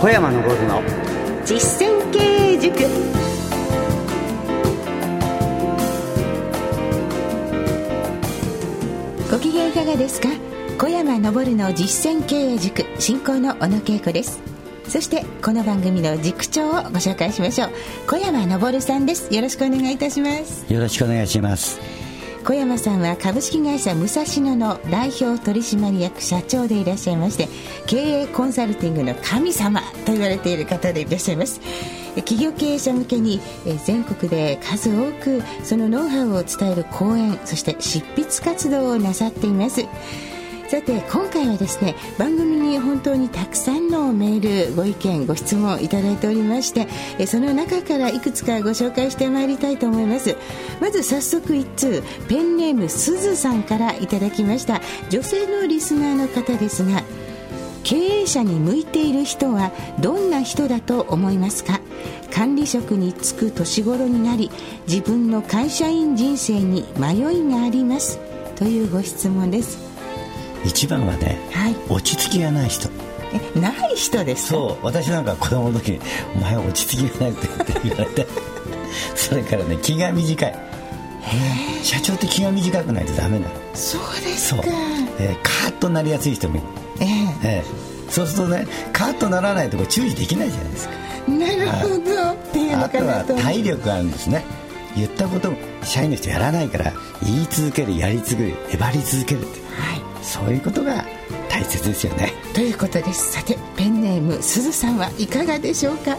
小山昇の。実践経営塾。ご機嫌いかがですか？小山昇の実践経営塾進行の小野恵子です。そしてこの番組の塾長をご紹介しましょう。小山昇さんです。よろしくお願いいたします。よろしくお願いします小山さんは株式会社武蔵野の代表取締役社長でいらっしゃいまして経営コンサルティングの神様と言われている方でいらっしゃいます。企業経営者向けに全国で数多くそのノウハウを伝える講演そして執筆活動をなさっています。さて今回はですね番組に本当にたくさんのメールご意見ご質問いただいておりましてその中からいくつかご紹介してまいりたいと思います。まず早速1通ペンネームすずさんからいただきました。女性のリスナーの方ですが経営者に向いている人はどんな人だと思いますか？管理職に就く年頃になり自分の会社員人生に迷いがあります。というご質問です。一番はね、はい、落ち着きがない人。えない人ですそう私なんか子供の時に「お前落ち着きがない」って言われて それからね気が短い。社長って気が短くないとダメなの。そうですか。えー、カーッとなりやすい人もいる、えー、えー、そうするとねカーッとならないとこ注意できないじゃないですか。なるほど。っていうのかなと。あとは体力があるんですね。言ったことも社員の人やらないから言い続けるやり続ける粘り続けるって、はい、そういうことが大切ですよね。ということです。さてペンネームすずさんはいかがでしょうか？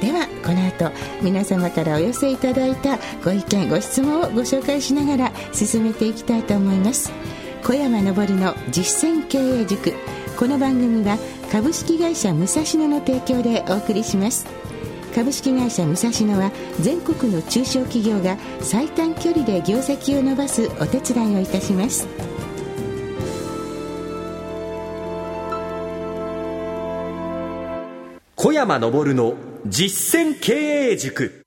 ではこの後皆様からお寄せいただいたご意見ご質問をご紹介しながら進めていきたいと思います。小山昇の実践経営塾。この番組は株式会社武蔵野の提供でお送りします。株式会社武蔵野は全国の中小企業が最短距離で業績を伸ばすお手伝いをいたします。小山昇の実践経営塾。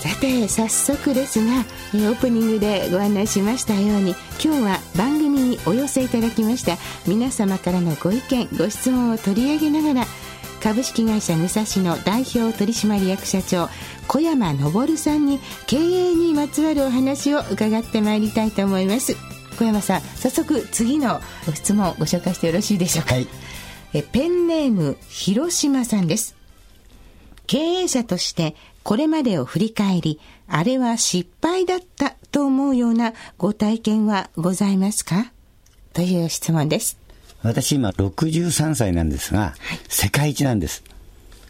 さて早速ですがオープニングでご案内しましたように今日は番組にお寄せいただきました皆様からのご意見ご質問を取り上げながら株式会社武蔵野代表取締役社長小山昇さんに経営にまつわるお話を伺ってまいりたいと思います。小山さん早速次のご質問をご紹介してよろしいでしょうか、はい、えペンネーム広島さんです。経営者としてこれまでを振り返りあれは失敗だったと思うようなご体験はございますか？という質問です。私今63歳なんですが、はい、世界一なんです。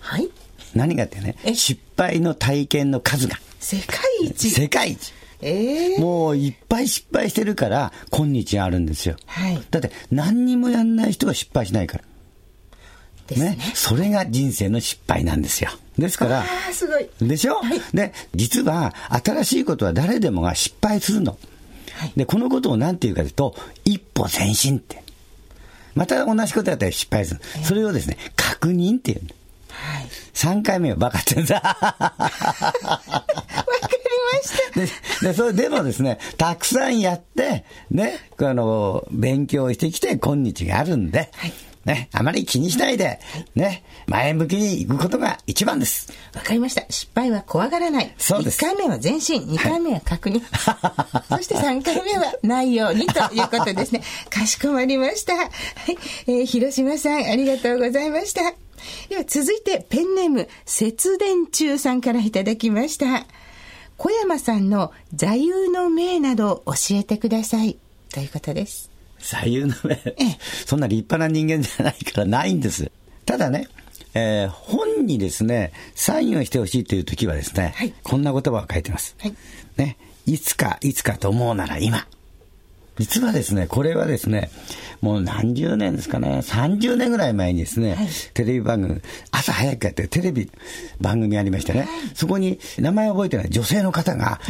はい。何がってね失敗の体験の数が。世界一？世界一えー、もういっぱい失敗してるから、今日あるんですよ。はい、だって、何にもやんない人が失敗しないから。ね、ね、それが人生の失敗なんですよ。ですから、すごい。でしょ、はい、で、実は、新しいことは誰でもが失敗するの。はい、で、このことを何て言うかというと、一歩前進って。また同じことやったら失敗する。それをですね、確認っていう。はい、3回目はバカって さ。ででそれでもですね、たくさんやって、ね、あの、勉強してきて、今日があるんで、はいね、あまり気にしないで、ね、前向きに行くことが一番です。わかりました。失敗は怖がらない。そうです。1回目は前進、2回目は確認。はい、そして3回目はないようにということですね。かしこまりました。はい。えー、広島さん、ありがとうございました。では続いてペンネーム節電中さんからいただきました。小山さんの座右の銘など教えてください。ということです。座右の銘、そんな立派な人間じゃないからないんです。ただね、えー、本にですね、サインをしてほしいという時はですね、はい、こんな言葉を書いてます。はい、ね、いつか、いつかと思うなら今。実はですね、これはですね、もう何十年ですかね、30年ぐらい前にですね、はい、テレビ番組、朝早くやってテレビ番組ありましてね、はい、そこに名前覚えてない女性の方が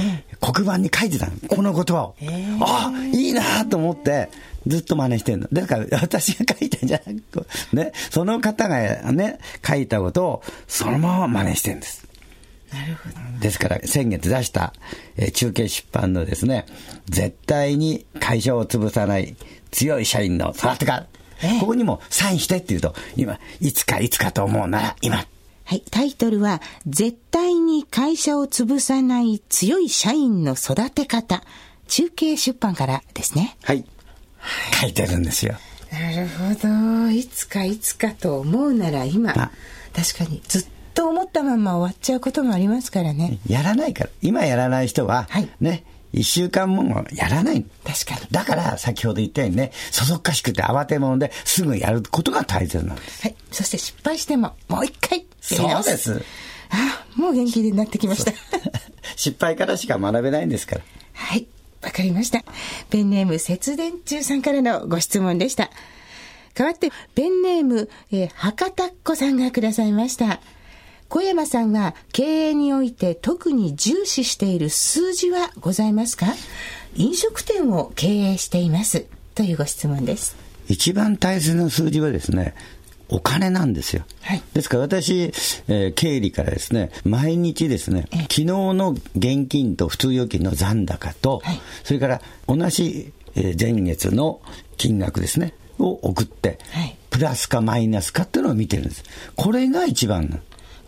黒板に書いてたの、この言葉を。ああ、いいなと思って、ずっと真似してるの。だから私が書いたんじゃなくて、ね、その方がね、書いたことをそのまま真似してるんです。なるほど。ですから、先月出した、えー、中継出版のですね、絶対に書会社を潰さない強い社員の育てか、ええ、ここにもサインしてって言うと、今、いつかいつかと思うなら今。はい、タイトルは、絶対に会社を潰さない強い社員の育て方。中継出版からですね。はい。書いてるんですよ。なるほど。いつかいつかと思うなら今。確かにずっと思ったまま終わっちゃうこともありますからね。やらないから。今やらない人は、はい、ね、一週間もやらない。確かに。だから、先ほど言ったようにね、そそっかしくて慌て者ですぐやることが大切なんです。はい。そして失敗しても、もう一回そうです。あもう元気になってきました。失敗からしか学べないんですから。はい。わかりました。ペンネーム節電中さんからのご質問でした。代わって、ペンネーム、えー、博多っ子さんがくださいました。小山さんは経営において特に重視している数字はございますか？飲食店を経営しています。というご質問です。一番大切な数字はですね、お金なんですよ。はい、ですから私、えー、経理からですね、毎日ですね、昨日の現金と普通預金の残高と、はい、それから同じ、えー、前月の金額ですね、を送って、はい、プラスかマイナスかっていうのを見てるんです。これが一番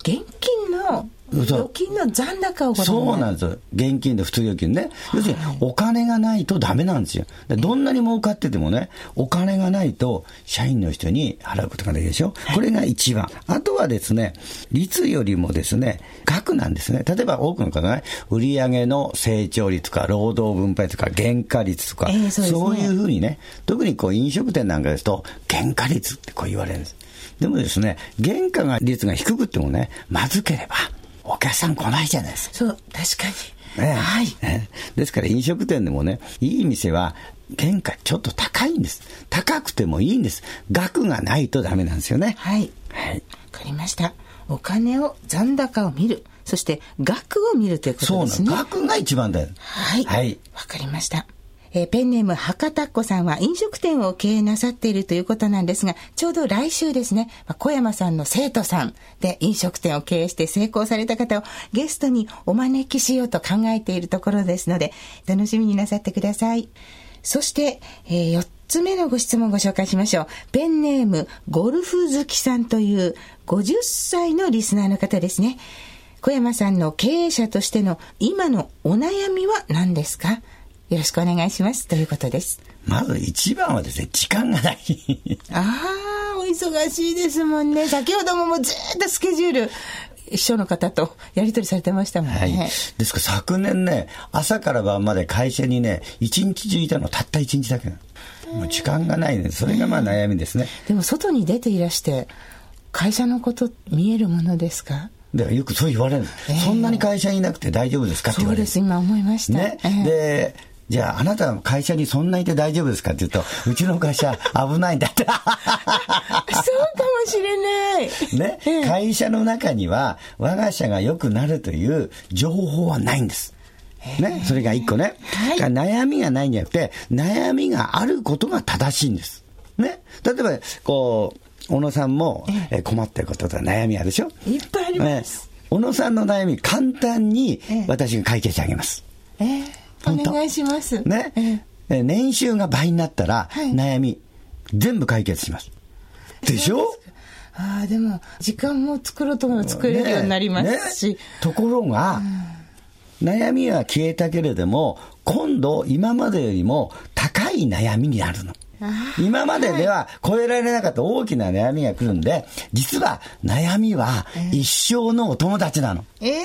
現金の預金の残高をそうなんですよ。現金で普通預金ね。要するに、お金がないとダメなんですよ。どんなに儲かっててもね、お金がないと、社員の人に払うことができるでしょ。これが一番。あとはですね、率よりもですね、額なんですね。例えば多くの方がね、売上の成長率とか、労働分配とか、原価率とか、えーそうね、そういうふうにね、特にこう飲食店なんかですと、原価率ってこう言われるんです。でもですね、原価が率が低くってもね、まずければ、お客さん来ないじゃないですか。そう、確かに。ね、はい、ね。ですから飲食店でもね、いい店は原価ちょっと高いんです。高くてもいいんです。額がないとダメなんですよね。はい。はい。わかりました。お金を、残高を見る。そして額を見るということですね。そうなん額が一番だよ。はい。はい。わかりました。えー、ペンネーム博多っ子さんは飲食店を経営なさっているということなんですが、ちょうど来週ですね、小山さんの生徒さんで飲食店を経営して成功された方をゲストにお招きしようと考えているところですので、楽しみになさってください。そして、えー、4つ目のご質問をご紹介しましょう。ペンネーム、ゴルフ好きさんという50歳のリスナーの方ですね。小山さんの経営者としての今のお悩みは何ですか？よろしくお願いします。ということです。まず一番はですね、時間がない。ああ、お忙しいですもんね。先ほどももうずっとスケジュール、秘書の方とやり取りされてましたもんね。はい、ですから昨年ね、朝から晩まで会社にね、一日中いたのたった一日だけもう時間がないね。それがまあ悩みですね。でも外に出ていらして、会社のこと見えるものですか？でよくそう言われる、えー、そんなに会社にいなくて大丈夫ですかって言われる。そうです、今思いました。ね。えー、で、じゃあ、あなたの会社にそんないて大丈夫ですかって言うと、うちの会社危ないんだって。そうかもしれない。ね、会社の中には、我が社が良くなるという情報はないんです。ね、それが一個ね。はい、悩みがないんじゃなくて、悩みがあることが正しいんです。ね？例えば、こう、小野さんも困ってることと悩みあるでしょ？いっぱいあります。小野さんの悩み、簡単に私が解決してあげます。えーお願いします。ね。えー、年収が倍になったら、悩み、全部解決します。でしょ？ああ、でも、時間も作ろうと思えば作れるようになりますし。ねね、ところが、うん、悩みは消えたけれども、今度、今までよりも高い悩みになるの。今まででは超えられなかった大きな悩みが来るんで、実は悩みは一生のお友達なの。ええー、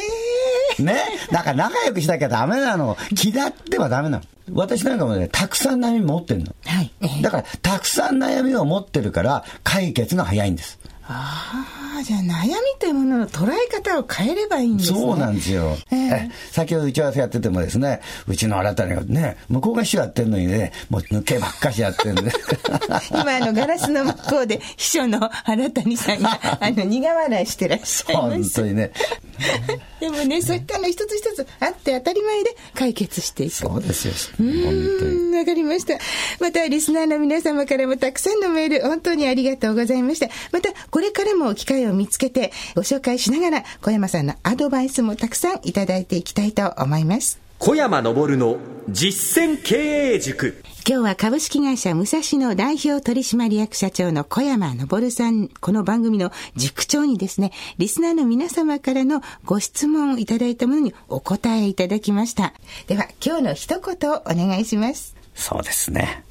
ね。だから仲良くしなきゃダメなの。気だってはダメなの。私なんかもね、たくさん悩み持ってるの。はい。だから、たくさん悩みを持ってるから、解決が早いんです。ああ、じゃあ悩みというものの捉え方を変えればいいんですね。そうなんですよ。えー、先ほど打ち合わせやっててもですね、うちの新たにね、向こうが秘書やってるのにね、もう抜けばっかしやってるんで。今、あの、ガラスの向こうで秘書の新谷さんが、あの、苦笑いしてらっしゃいます。本当にね。でもね、そういったの一つ一つあって当たり前で解決していく。そうですよ。うん、わかりました。また、リスナーの皆様からもたくさんのメール、本当にありがとうございました。また、これからも機会を見つけてご紹介しながら小山さんのアドバイスもたくさんいただいていきたいと思います。小山昇の実践経営塾。今日は株式会社武蔵野代表取締役社長の小山昇さん、この番組の塾長にですね、リスナーの皆様からのご質問をいただいたものにお答えいただきました。では、今日の一言お願いします。そうですね。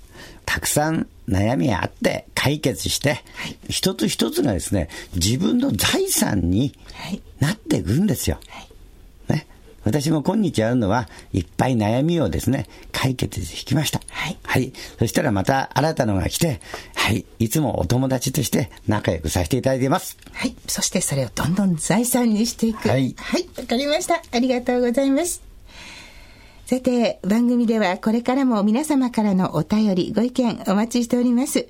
たくさん悩みがあって解決して、はい、一つ一つがですね、自分の財産になっていくんですよ。はい私も今日あるのは、いっぱい悩みをですね、解決してきました。はい。はい。そしたらまた新たなのが来て、はい。いつもお友達として仲良くさせていただいています。はい。そしてそれをどんどん財産にしていく。はい。はい。わかりました。ありがとうございます。さて、番組ではこれからも皆様からのお便り、ご意見お待ちしております。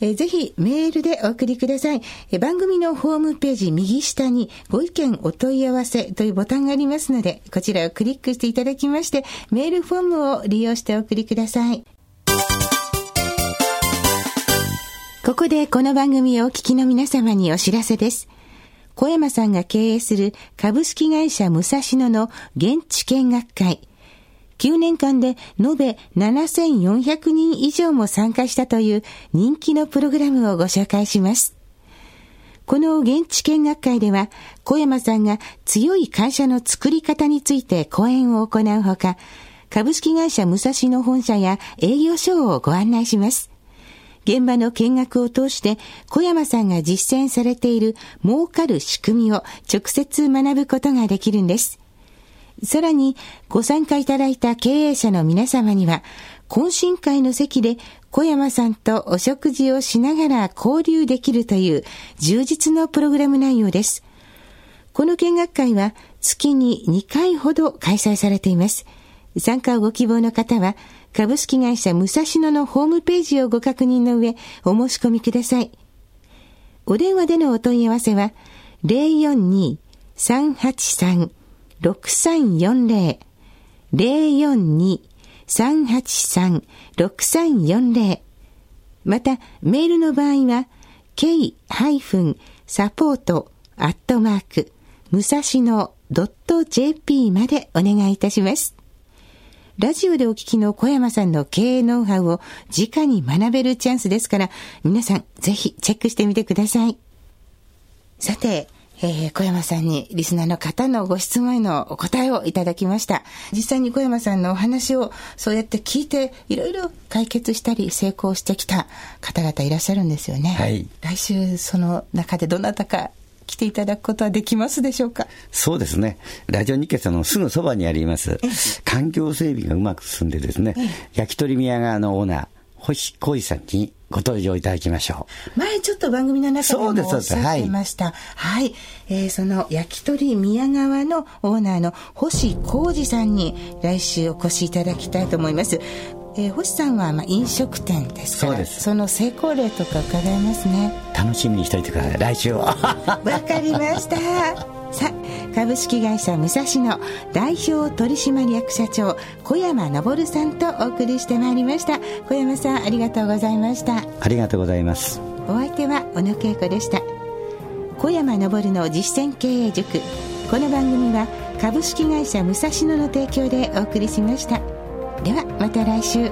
えー、ぜひメールでお送りください、えー、番組のホームページ右下にご意見お問い合わせというボタンがありますので、こちらをクリックしていただきまして、メールフォームを利用してお送りください。ここでこの番組をお聞きの皆様にお知らせです。小山さんが経営する株式会社武蔵野の現地見学会、9年間で延べ7400人以上も参加したという人気のプログラムをご紹介します。この現地見学会では、小山さんが強い会社の作り方について講演を行うほか、株式会社武蔵野本社や営業所をご案内します。現場の見学を通して、小山さんが実践されている儲かる仕組みを直接学ぶことができるんです。さらに、ご参加いただいた経営者の皆様には、懇親会の席で小山さんとお食事をしながら交流できるという充実のプログラム内容です。この見学会は月に2回ほど開催されています。参加をご希望の方は、株式会社武蔵野のホームページをご確認の上、お申し込みください。お電話でのお問い合わせは、042-383 6340 042-383-6340また、メールの場合は、k-support アットマーク、武蔵野 .jp までお願いいたします。ラジオでお聞きの小山さんの経営ノウハウを直に学べるチャンスですから、皆さんぜひチェックしてみてください。さて、えー、小山さんにリスナーの方のご質問へのお答えをいただきました。実際に小山さんのお話をそうやって聞いて、いろいろ解決したり成功してきた方々いらっしゃるんですよね。はい。来週その中でどなたか来ていただくことはできますでしょうか？そうですね。ラジオ日経のすぐそばにあります、環境整備がうまく進んでですね、焼き鳥宮川のオーナー、星浩二さんにご登場いただきましょう。前ちょっと番組の中でもおっしゃってました。はい、はい、えー、その焼き鳥宮川のオーナーの星浩二さんに来週お越しいただきたいと思います。えー、星さんはまあ飲食店ですからその成功例とか伺えますね。楽しみにしておいてください。来週は わかりましたさ株式会社武蔵野代表取締役社長小山昇さんとお送りしてまいりました。小山さんありがとうございました。ありがとうございます。お相手は小野恵子でした。小山昇の実践経営塾。この番組は株式会社武蔵野の提供でお送りしました。ではまた来週